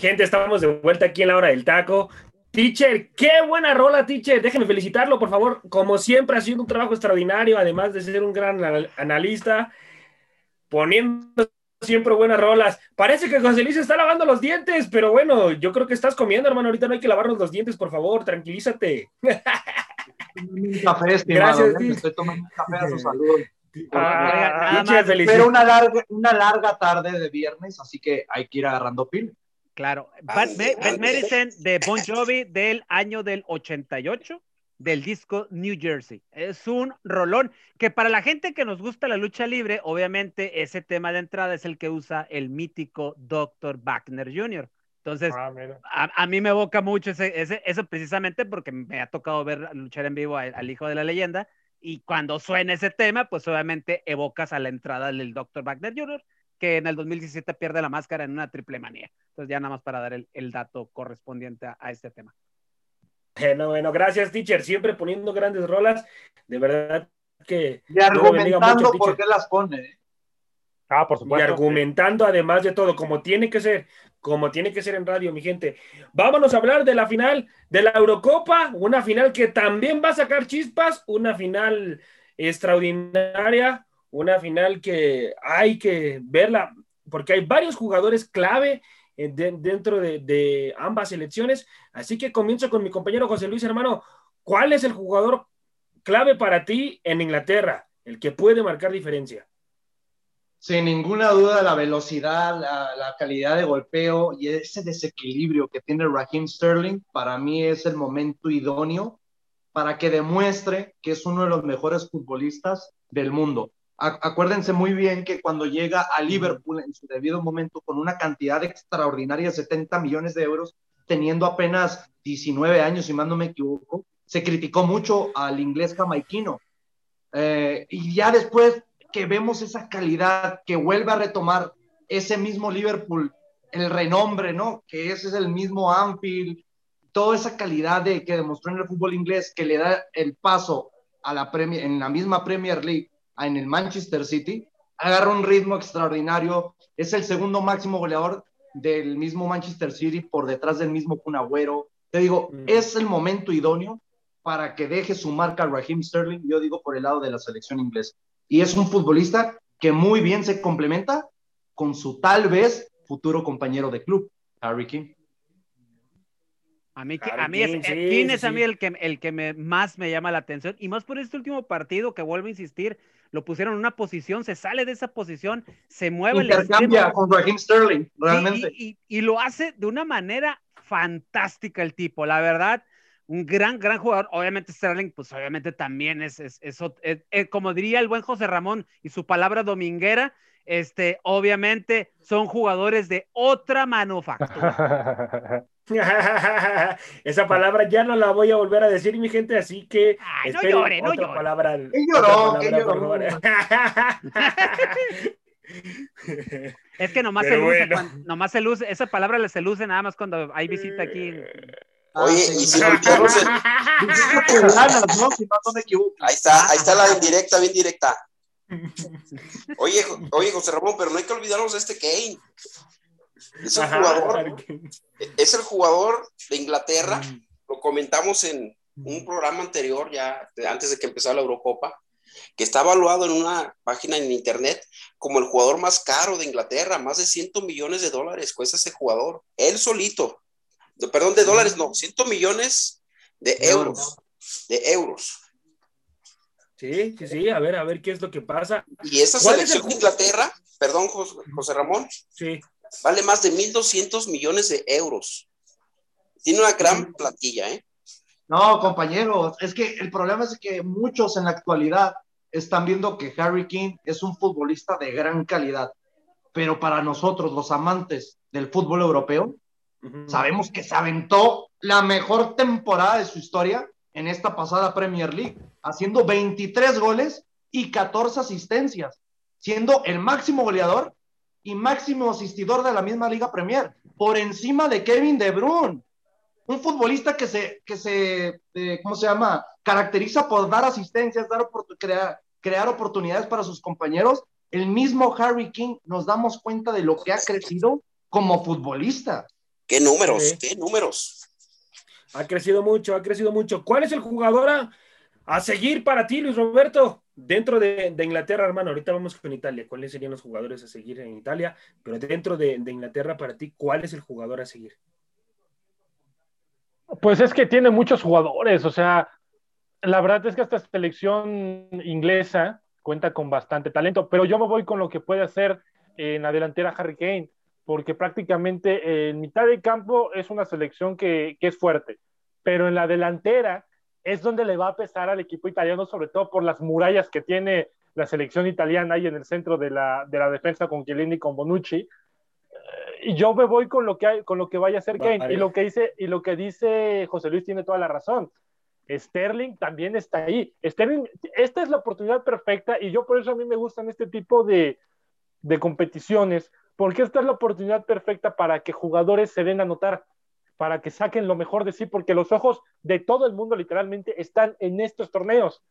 Gente, estamos de vuelta aquí en La Hora del Taco. Teacher, qué buena rola, teacher. Déjenme felicitarlo, por favor. Como siempre, ha sido un trabajo extraordinario, además de ser un gran analista, poniendo siempre buenas rolas. Parece que José Luis está lavando los dientes, pero bueno, yo creo que estás comiendo, hermano. Ahorita no hay que lavarnos los dientes, por favor, tranquilízate. Un café, estimado. Gracias, ¿eh? estoy tomando un café a su salud. Ah, pero una larga, una larga tarde de viernes, así que hay que ir agarrando pil. Claro. Bad, Medicine de Bon Jovi del año del 88 del disco New Jersey. Es un rolón que para la gente que nos gusta la lucha libre, obviamente ese tema de entrada es el que usa el mítico Dr. Wagner Jr. Entonces, ah, a, mí me evoca mucho ese, ese, eso precisamente porque me ha tocado ver luchar en vivo al, hijo de la leyenda y cuando suena ese tema, pues obviamente evocas a la entrada del Dr. Wagner Jr., que en el 2017 pierde la máscara en una triple manía. Entonces ya nada más para dar el, dato correspondiente a este tema. Bueno, bueno, gracias, teacher. Siempre poniendo grandes rolas. De verdad que. Y argumentando por qué las pone. ¿eh? Ah, por supuesto. Y argumentando además de todo, como tiene que ser, como tiene que ser en radio, mi gente. Vámonos a hablar de la final de la Eurocopa, una final que también va a sacar chispas, una final extraordinaria, una final que hay que verla, porque hay varios jugadores clave eh, dentro de, ambas elecciones. Así que comienzo con mi compañero José Luis, hermano. ¿Cuál es el jugador clave para ti en Inglaterra? El que puede marcar diferencia. Sin ninguna duda, la velocidad, la, calidad de golpeo y ese desequilibrio que tiene Raheem Sterling, para mí es el momento idóneo para que demuestre que es uno de los mejores futbolistas del mundo acuérdense muy bien que cuando llega a Liverpool en su debido momento con una cantidad extraordinaria de 70 millones de euros, teniendo apenas 19 años, si más no me equivoco, se criticó mucho al inglés jamaiquino. Eh, y ya después que vemos esa calidad, que vuelve a retomar ese mismo Liverpool, el renombre, ¿no? Que ese es el mismo Anfield, toda esa calidad de, que demostró en el fútbol inglés, que le da el paso a la en la misma Premier League en el Manchester City, agarra un ritmo extraordinario, es el segundo máximo goleador del mismo Manchester City por detrás del mismo Kun Te digo, mm. es el momento idóneo para que deje su marca Raheem Sterling, yo digo por el lado de la selección inglesa. Y es un futbolista que muy bien se complementa con su tal vez futuro compañero de club, Harry King. A mí, a mí es, eh, es a mí el que, el que me, más me llama la atención? Y más por este último partido que vuelvo a insistir, lo pusieron en una posición, se sale de esa posición, se mueve Intercambia con Raheem Sterling, realmente. Y, lo hace de una manera fantástica el tipo, la verdad. Un gran, gran jugador. Obviamente Sterling, pues obviamente también es, es, es, como diría el buen José Ramón y su palabra dominguera, este, obviamente son jugadores de otra manufactura. Esa palabra ya no la voy a volver a decir, mi gente, así que. Ay, no llore, no llore. Palabra, es que nomás se, luce, nomás se luce, esa palabra se luce nada más cuando hay visita aquí. Oye, y si no, Ahí está, ahí está la indirecta, bien directa. Oye, oye, José Ramón, pero no hay que olvidarnos de este Kane. Es el, jugador, es el jugador de Inglaterra, mm. lo comentamos en un programa anterior, ya antes de que empezara la Eurocopa, que está evaluado en una página en internet como el jugador más caro de Inglaterra, más de 100 millones de dólares cuesta ese jugador, él solito, perdón, de dólares no, 100 millones de euros, de euros. Sí, sí, sí, a ver, a ver qué es lo que pasa. Y esa selección de Inglaterra, perdón, José Ramón, sí vale más de 1.200 millones de euros. Tiene una gran plantilla, ¿eh? No, compañeros, es que el problema es que muchos en la actualidad están viendo que Harry King es un futbolista de gran calidad, pero para nosotros, los amantes del fútbol europeo, sabemos que se aventó la mejor temporada de su historia en esta pasada Premier League, haciendo 23 goles y 14 asistencias, siendo el máximo goleador y máximo asistidor de la misma Liga Premier, por encima de Kevin De Bruyne. un futbolista que se, que se eh, ¿cómo se llama? Caracteriza por dar asistencias, dar crear, crear oportunidades para sus compañeros. El mismo Harry King nos damos cuenta de lo que ha crecido como futbolista. ¿Qué números? ¿Qué números? Ha crecido mucho, ha crecido mucho. ¿Cuál es el jugador a, seguir para ti, Luis Roberto? Dentro de, Inglaterra, hermano, ahorita vamos con Italia. ¿Cuáles serían los jugadores a seguir en Italia? Pero dentro de, de Inglaterra, para ti, ¿cuál es el jugador a seguir? Pues es que tiene muchos jugadores, o sea, la verdad es que esta selección inglesa cuenta con bastante talento, pero yo me voy con lo que puede hacer en la delantera Harry Kane, porque prácticamente en mitad de campo es una selección que, es fuerte, pero en la delantera es donde le va a pesar al equipo italiano, sobre todo por las murallas que tiene la selección italiana ahí en el centro de la, defensa con Chiellini y con Bonucci, y yo me voy con lo que hay, con lo que vaya a hacer Kane. Y lo que dice, y lo que dice José Luis tiene toda la razón. Sterling también está ahí. Sterling, esta es la oportunidad perfecta y yo por eso a mí me gustan este tipo de, de competiciones, porque esta es la oportunidad perfecta para que jugadores se den a notar, para que saquen lo mejor de sí, porque los ojos de todo el mundo literalmente están en estos torneos.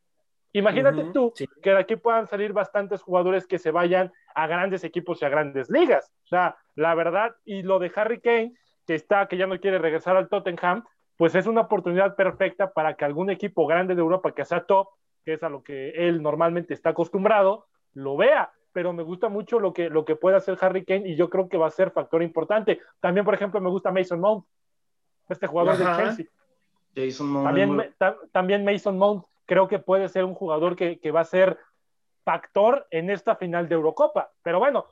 Imagínate tú que de aquí puedan salir bastantes jugadores que se vayan a grandes equipos y a grandes ligas. O sea, la verdad, y lo de Harry Kane, que está, que ya no quiere regresar al Tottenham, pues es una oportunidad perfecta para que algún equipo grande de Europa que sea top, que es a lo que él normalmente está acostumbrado, lo vea. Pero me gusta mucho lo que, lo que puede hacer Harry Kane y yo creo que va a ser factor importante. También, por ejemplo, me gusta Mason Mount, este jugador de Chelsea. También, también Mason Mount creo que puede ser un jugador que, va a ser factor en esta final de Eurocopa. Pero bueno,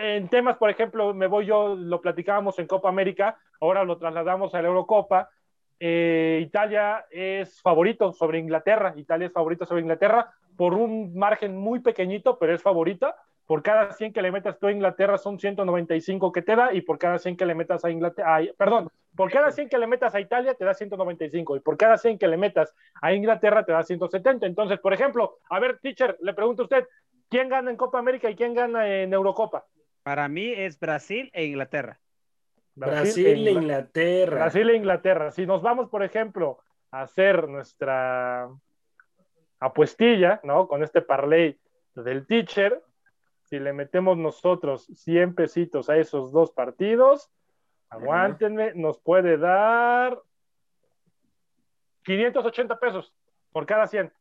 en temas, por ejemplo, me voy yo, lo platicábamos en Copa América, ahora lo trasladamos a la Eurocopa. Eh, Italia es favorito sobre Inglaterra, Italia es favorito sobre Inglaterra por un margen muy pequeñito, pero es favorita por cada 100 que le metas tú a Inglaterra son 195 que te da y por cada 100 que le metas a Inglaterra, perdón, por cada 100 que le metas a Italia te da 195 y por cada 100 que le metas a Inglaterra te da 170. Entonces, por ejemplo, a ver, teacher, le pregunto a usted, ¿quién gana en Copa América y quién gana en Eurocopa? Para mí es Brasil e Inglaterra. Brasil, e Inglaterra. Brasil e Inglaterra. Si nos vamos, por ejemplo, a hacer nuestra apuestilla, ¿no? Con este parlay del teacher, si le metemos nosotros 100 pesitos a esos dos partidos, aguántenme, nos puede dar 580 pesos por cada 100.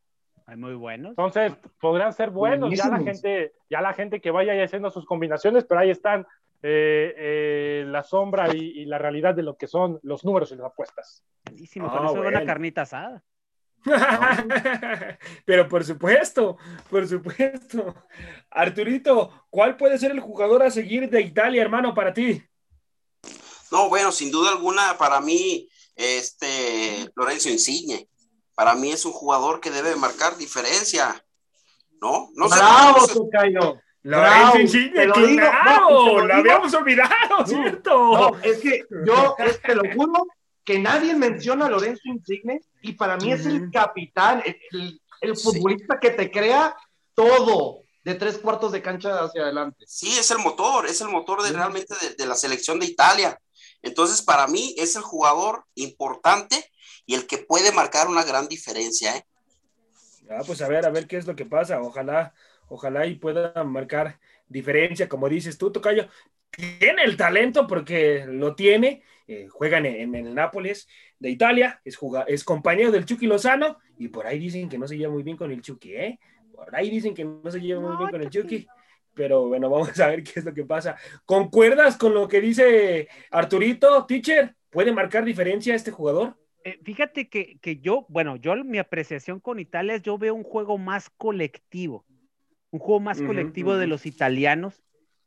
Hay muy buenos. Entonces, podrán ser buenos. Ya la gente, ya la gente que vaya haciendo sus combinaciones, pero ahí están eh, eh, la sombra y, la realidad de lo que son los números y las apuestas. Buenísimo, con ah, eso una carnita asada. Pero por supuesto, por supuesto. Arturito, ¿cuál puede ser el jugador a seguir de Italia, hermano, para ti? No, bueno, sin duda alguna, para mí, este Lorenzo Insigne, para mí es un jugador que debe marcar diferencia. ¿No? No Bravo, sé. Lorenzo Insigne, claro, lo, habíamos olvidado, ¿cierto? No, es que yo, te lo juro, que nadie menciona a Lorenzo Insigne y para mí es el capitán, el, futbolista que te crea todo de tres cuartos de cancha hacia adelante. Sí, es el motor, es el motor de, realmente de, la selección de Italia. Entonces, para mí es el jugador importante y el que puede marcar una gran diferencia. ¿eh? Ah, pues a ver, a ver qué es lo que pasa. Ojalá, ojalá y pueda marcar diferencia, como dices tú, Tocayo. Tiene el talento porque lo tiene eh, juegan en, el Nápoles de Italia, es, es compañero del Chucky Lozano, y por ahí dicen que no se lleva muy bien con el Chucky, ¿eh? Por ahí dicen que no se lleva muy bien con el Chucky, pero bueno, vamos a ver qué es lo que pasa. ¿Concuerdas con lo que dice Arturito, teacher? ¿Puede marcar diferencia este jugador? Eh, fíjate que, yo, bueno, yo mi apreciación con Italia es yo veo un juego más colectivo, un juego más colectivo de los italianos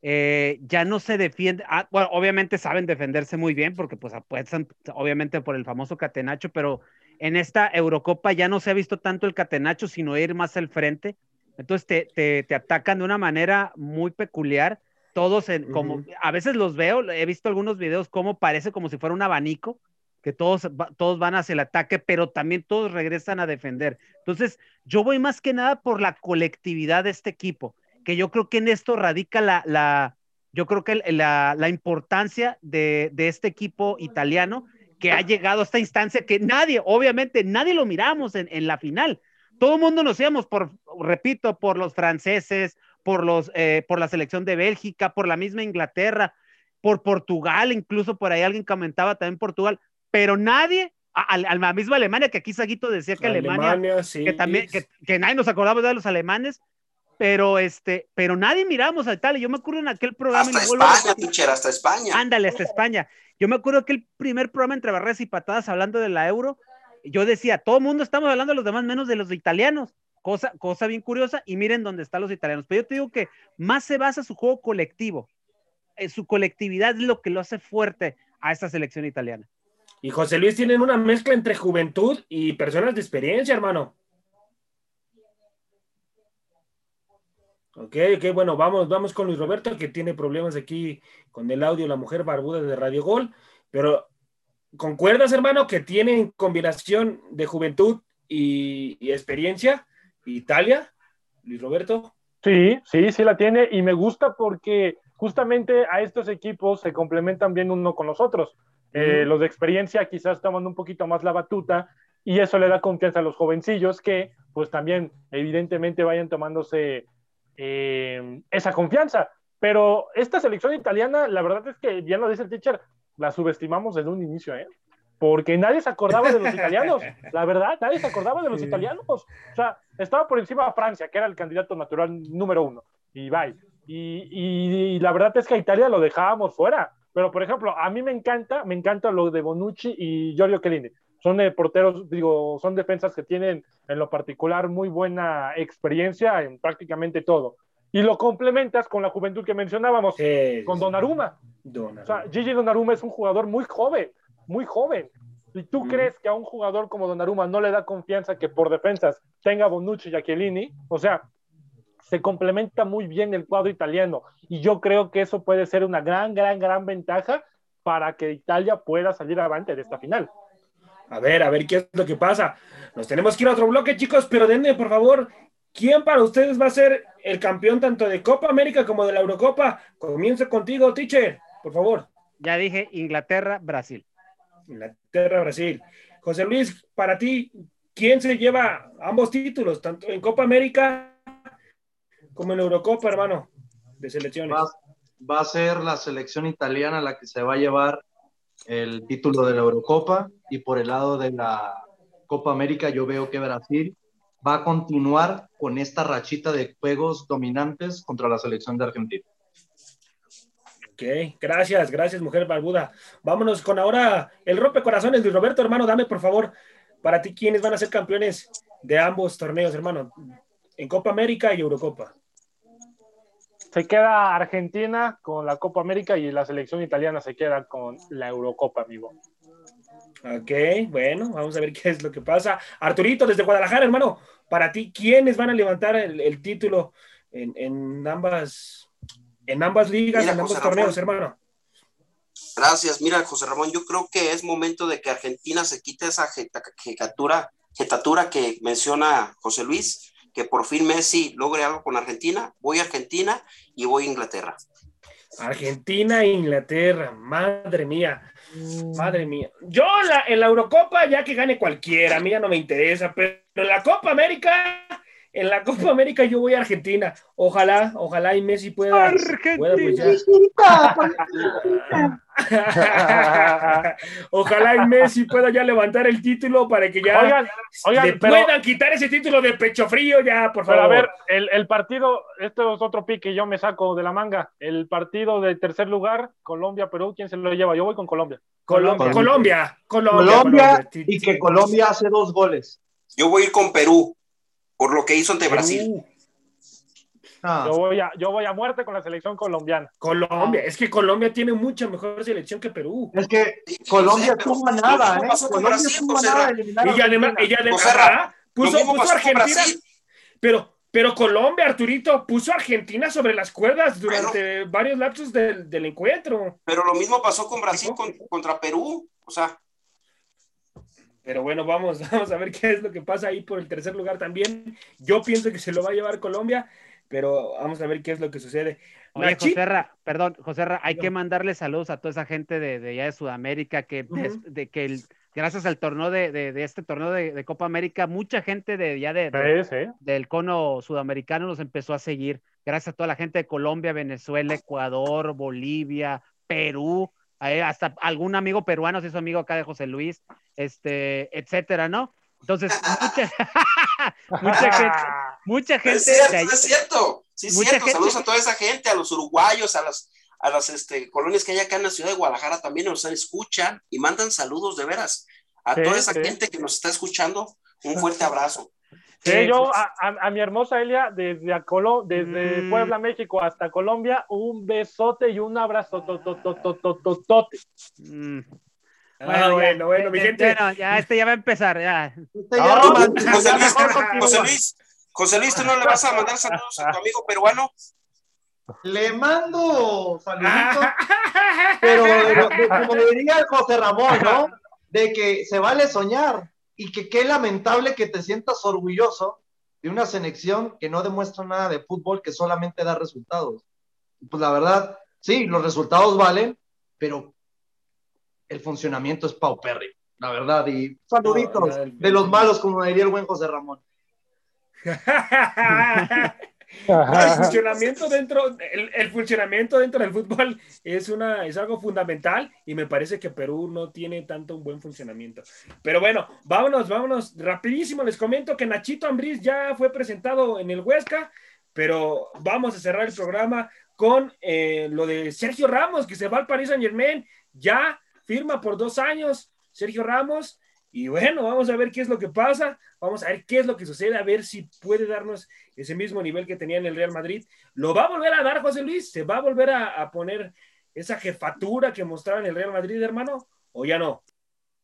eh, ya no se defiende, ah, bueno, obviamente saben defenderse muy bien porque pues apuestan obviamente por el famoso catenacho, pero en esta Eurocopa ya no se ha visto tanto el catenacho, sino ir más al frente. Entonces te, atacan de una manera muy peculiar. Todos, en, como a veces los veo, he visto algunos videos como parece como si fuera un abanico, que todos, todos van hacia el ataque, pero también todos regresan a defender. Entonces, yo voy más que nada por la colectividad de este equipo que yo creo que en esto radica la, yo creo que la, importancia de, este equipo italiano, que ha llegado a esta instancia que nadie, obviamente, nadie lo miramos en, en la final. Todo el mundo nos íbamos por, repito, por los franceses, por, los, eh, por la selección de Bélgica, por la misma Inglaterra, por Portugal, incluso por ahí alguien comentaba también Portugal, pero nadie, a, la misma Alemania, que aquí Saguito decía que Alemania, que también, que, que, nadie nos acordaba de los alemanes, pero este, pero nadie miramos a Italia. Yo me acuerdo en aquel programa. Hasta España, teacher, hasta España. Ándale, hasta España. Yo me acuerdo que el primer programa entre barreras y patadas hablando de la euro, yo decía, todo el mundo estamos hablando de los demás menos de los italianos. Cosa, cosa bien curiosa, y miren dónde están los italianos. Pero yo te digo que más se basa su juego colectivo. Eh, su colectividad es lo que lo hace fuerte a esta selección italiana. Y José Luis tienen una mezcla entre juventud y personas de experiencia, hermano. Ok, ok, bueno, vamos, vamos con Luis Roberto, que tiene problemas aquí con el audio, la mujer barbuda de Radio Gol, pero ¿concuerdas, hermano, que tienen combinación de juventud y, experiencia Italia, Luis Roberto? Sí, sí, sí la tiene y me gusta porque justamente a estos equipos se complementan bien uno con los otros. Eh, los de experiencia quizás toman un poquito más la batuta y eso le da confianza a los jovencillos que pues también evidentemente vayan tomándose eh, esa confianza. Pero esta selección italiana, la verdad es que, ya lo dice el teacher, la subestimamos desde un inicio, ¿eh? Porque nadie se acordaba de los italianos, la verdad, nadie se acordaba de los italianos. O sea, estaba por encima de Francia, que era el candidato natural número uno, y bye. Y, y, la verdad es que a Italia lo dejábamos fuera. Pero, por ejemplo, a mí me encanta, me encanta lo de Bonucci y Giorgio Chiellini. Son de porteros, digo, son defensas que tienen en lo particular muy buena experiencia en prácticamente todo. Y lo complementas con la juventud que mencionábamos, con Donnarumma. Donnarumma. O sea, Gigi Donnarumma es un jugador muy joven, muy joven. ¿Y tú crees que a un jugador como Donnarumma no le da confianza que por defensas tenga Bonucci y Chiellini? O sea, se complementa muy bien el cuadro italiano. Y yo creo que eso puede ser una gran, gran, gran ventaja para que Italia pueda salir adelante de esta final. A ver, a ver qué es lo que pasa. Nos tenemos que ir a otro bloque, chicos, pero denme, por favor, ¿quién para ustedes va a ser el campeón tanto de Copa América como de la Eurocopa? Comienzo contigo, teacher, por favor. Ya dije Inglaterra, Brasil. Inglaterra, Brasil. José Luis, para ti, ¿quién se lleva ambos títulos, tanto en Copa América como en la Eurocopa, hermano, de selecciones? va a ser la selección italiana la que se va a llevar el título de la Eurocopa y por el lado de la Copa América yo veo que Brasil va a continuar con esta rachita de juegos dominantes contra la selección de Argentina. Ok, gracias, gracias, mujer barbuda. Vámonos con ahora el rompecorazones de Roberto, hermano. Dame, por favor, para ti, quiénes van a ser campeones de ambos torneos, hermano, en Copa América y Eurocopa. Se queda Argentina con la Copa América y la selección italiana se queda con la Eurocopa, amigo. Ok, bueno, vamos a ver qué es lo que pasa. Arturito, desde Guadalajara, hermano, para ti, ¿quiénes van a levantar el, título en, ambas, en ambas ligas, en ambos torneos, hermano? Gracias, mira, José Ramón, yo creo que es momento de que Argentina se quite esa jetatura, jetatura que menciona José Luis que por fin Messi logre algo con Argentina, voy a Argentina y voy a Inglaterra. Argentina e Inglaterra, madre mía, madre mía. Yo en la Eurocopa ya que gane cualquiera, a mí ya no me interesa, pero en la Copa América en la Copa América yo voy a Argentina. Ojalá, ojalá y Messi pueda. Argentina. ojalá y Messi pueda ya levantar el título para que ya oigan, puedan quitar ese título de pecho frío ya, por favor. a ver, el, el, partido, esto es otro pique, yo me saco de la manga. El partido de tercer lugar, Colombia-Perú, ¿quién se lo lleva? Yo voy con Colombia. Colombia, Colombia, Colombia, Colombia y que Colombia hace dos goles. Yo voy a ir con Perú por lo que hizo ante Brasil. Ah. Yo, voy a, yo voy a muerte con la selección colombiana. Colombia, es que Colombia tiene mucha mejor selección que Perú. Es que Colombia tuvo nada, ¿eh? Colombia tuvo nada Y además, ella además puso, puso Argentina, pero, pero Colombia, Arturito, puso a Argentina sobre las cuerdas durante varios lapsos del, del, encuentro. Pero lo mismo pasó con Brasil contra Perú, o sea. Pero bueno, vamos, vamos a ver qué es lo que pasa ahí por el tercer lugar también. Yo pienso que se lo va a llevar Colombia. pero vamos a ver qué es lo que sucede. Oye, Nachi- Joserra, perdón, Joserra, hay que mandarle saludos a toda esa gente de, de allá de Sudamérica que, de que el- gracias al torneo de, de- de este torneo de, de Copa América, mucha gente de allá de, del cono sudamericano nos empezó a seguir. Gracias a toda la gente de Colombia, Venezuela, Ecuador, Bolivia, Perú, hasta algún amigo peruano se hizo amigo acá de José Luis, este, etcétera, ¿no? Entonces, mucha, mucha gente, mucha Es gente cierto, de allá- es cierto. Sí, es Mucha cierto. gente- Saludos a toda esa gente, a los uruguayos, a las, a las este, colonias que hay acá en la ciudad de Guadalajara también nos escuchan y mandan saludos de veras. A Sí, toda esa sí. gente que nos está escuchando, un fuerte abrazo. Sí, Sí, yo a, a- a mi hermosa Elia, desde, a Colo- desde Mm. Puebla, México, hasta Colombia, un besote y un abrazo. to- to- to- to- to- to- tote. Mm. Ah, ya, bueno, bueno, mi gente. bueno, ya este ya va a empezar, ya. Ya No, José Luis. José Luis, José Luis, ¿tú no le vas a mandar saludos a tu amigo peruano? Le mando saluditos, pero de de- como diría José Ramón, ¿no? De que se vale soñar y que qué lamentable que te sientas orgulloso de una selección que no demuestra nada de fútbol, que solamente da resultados. Pues la verdad, sí, los resultados valen, pero el funcionamiento es paupérrimo, la verdad. Y saluditos No, no, de los malos, como diría el buen José Ramón. El funcionamiento dentro, el, el funcionamiento dentro del fútbol es una, es algo fundamental y me parece que Perú no tiene tanto un buen funcionamiento. Pero bueno, vámonos, vámonos, rapidísimo les comento que Nachito Ambriz ya fue presentado en el Huesca, pero vamos a cerrar el programa con eh, lo de Sergio Ramos, que se va al Paris Saint Germain, ya firma por dos años, Sergio Ramos, y bueno, vamos a ver qué es lo que pasa, vamos a ver qué es lo que sucede, a ver si puede darnos ese mismo nivel que tenía en el Real Madrid. ¿Lo va a volver a dar José Luis? ¿Se va a volver a, a poner esa jefatura que mostraba en el Real Madrid, hermano? ¿O ya no?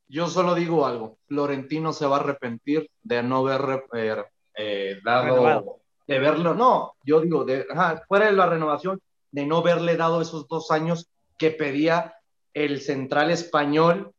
Yo solo digo algo, Florentino se va a arrepentir de no haber eh, eh, dado, Renovado. de verlo, no, yo digo, de, ajá, fuera de la renovación, de no haberle dado esos dos años que pedía el central español,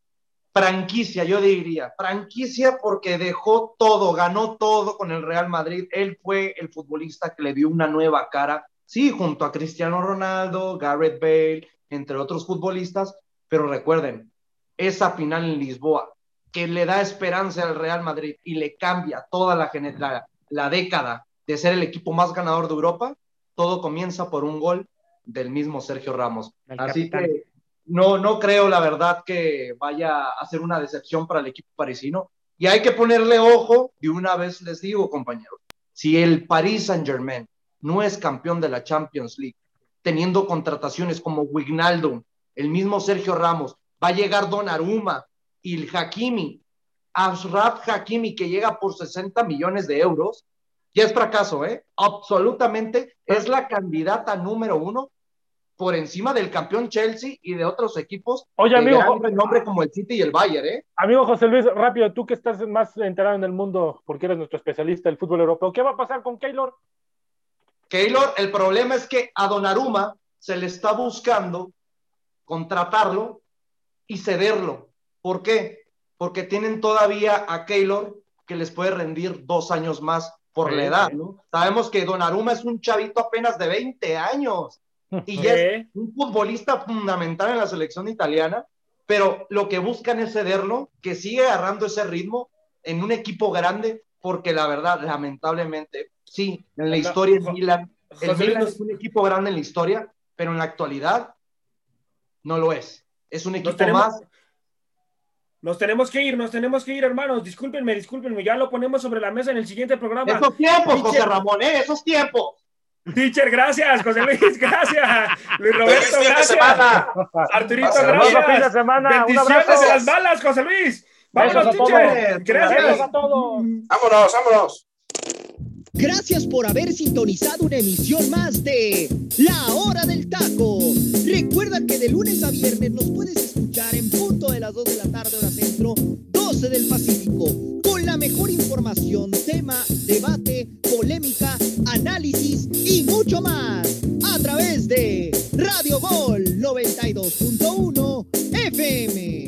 franquicia, yo diría, franquicia porque dejó todo, ganó todo con el Real Madrid, él fue el futbolista que le dio una nueva cara, sí, junto a Cristiano Ronaldo, Gareth Bale, entre otros futbolistas, pero recuerden, esa final en Lisboa, que le da esperanza al Real Madrid y le cambia toda la, la, la década de ser el equipo más ganador de Europa, todo comienza por un gol del mismo Sergio Ramos. El Así capitán. que no, no creo, la verdad, que vaya a ser una decepción para el equipo parisino. Y hay que ponerle ojo, de una vez les digo, compañeros, si el Paris Saint Germain no es campeón de la Champions League, teniendo contrataciones como Wignaldo, el mismo Sergio Ramos, va a llegar Donnarumma y el Hakimi, Ashraf Hakimi, que llega por 60 millones de euros, ya es fracaso, ¿eh? Absolutamente es la candidata número uno por encima del campeón Chelsea y de otros equipos Oye, de amigo, gran como el City y el Bayern, ¿eh? amigo José Luis, rápido, tú que estás más enterado en el mundo, porque eres nuestro especialista del fútbol europeo, ¿qué va a pasar con Keylor? Keylor, el problema es que a Donnarumma se le está buscando contratarlo y cederlo. ¿Por qué? Porque tienen todavía a Keylor que les puede rendir dos años más por Sí, la edad. ¿no? Sabemos que Donnarumma es un chavito apenas de 20 años y ya es un futbolista fundamental en la selección italiana, pero lo que buscan es cederlo, que sigue agarrando ese ritmo en un equipo grande, porque la verdad, lamentablemente, sí, en la historia el Milan, el Milan es un equipo grande en la historia, pero en la actualidad no lo es. Es un equipo tenemos- más. Nos tenemos que ir, nos tenemos que ir, hermanos. Discúlpenme, discúlpenme. Ya lo ponemos sobre la mesa en el siguiente programa. Esos tiempos, José Ramón, ¿eh? Esos tiempos. Teacher, gracias. José Luis, gracias. Luis ¡Feliz Roberto, gracias. Arturito, gracias. semana, Bendiciones de las balas, José Luis. Vámonos, Besos a teacher. Gracias. A todos. Vámonos, vámonos. Gracias por haber sintonizado una emisión más de La Hora del Taco. Recuerda que de lunes a viernes nos puedes escuchar en punto de las 2 de la tarde hora centro, 12 del Pacífico, con la mejor información, tema, debate, polémica, análisis y mucho más a través de Radio Gol 92.1 FM.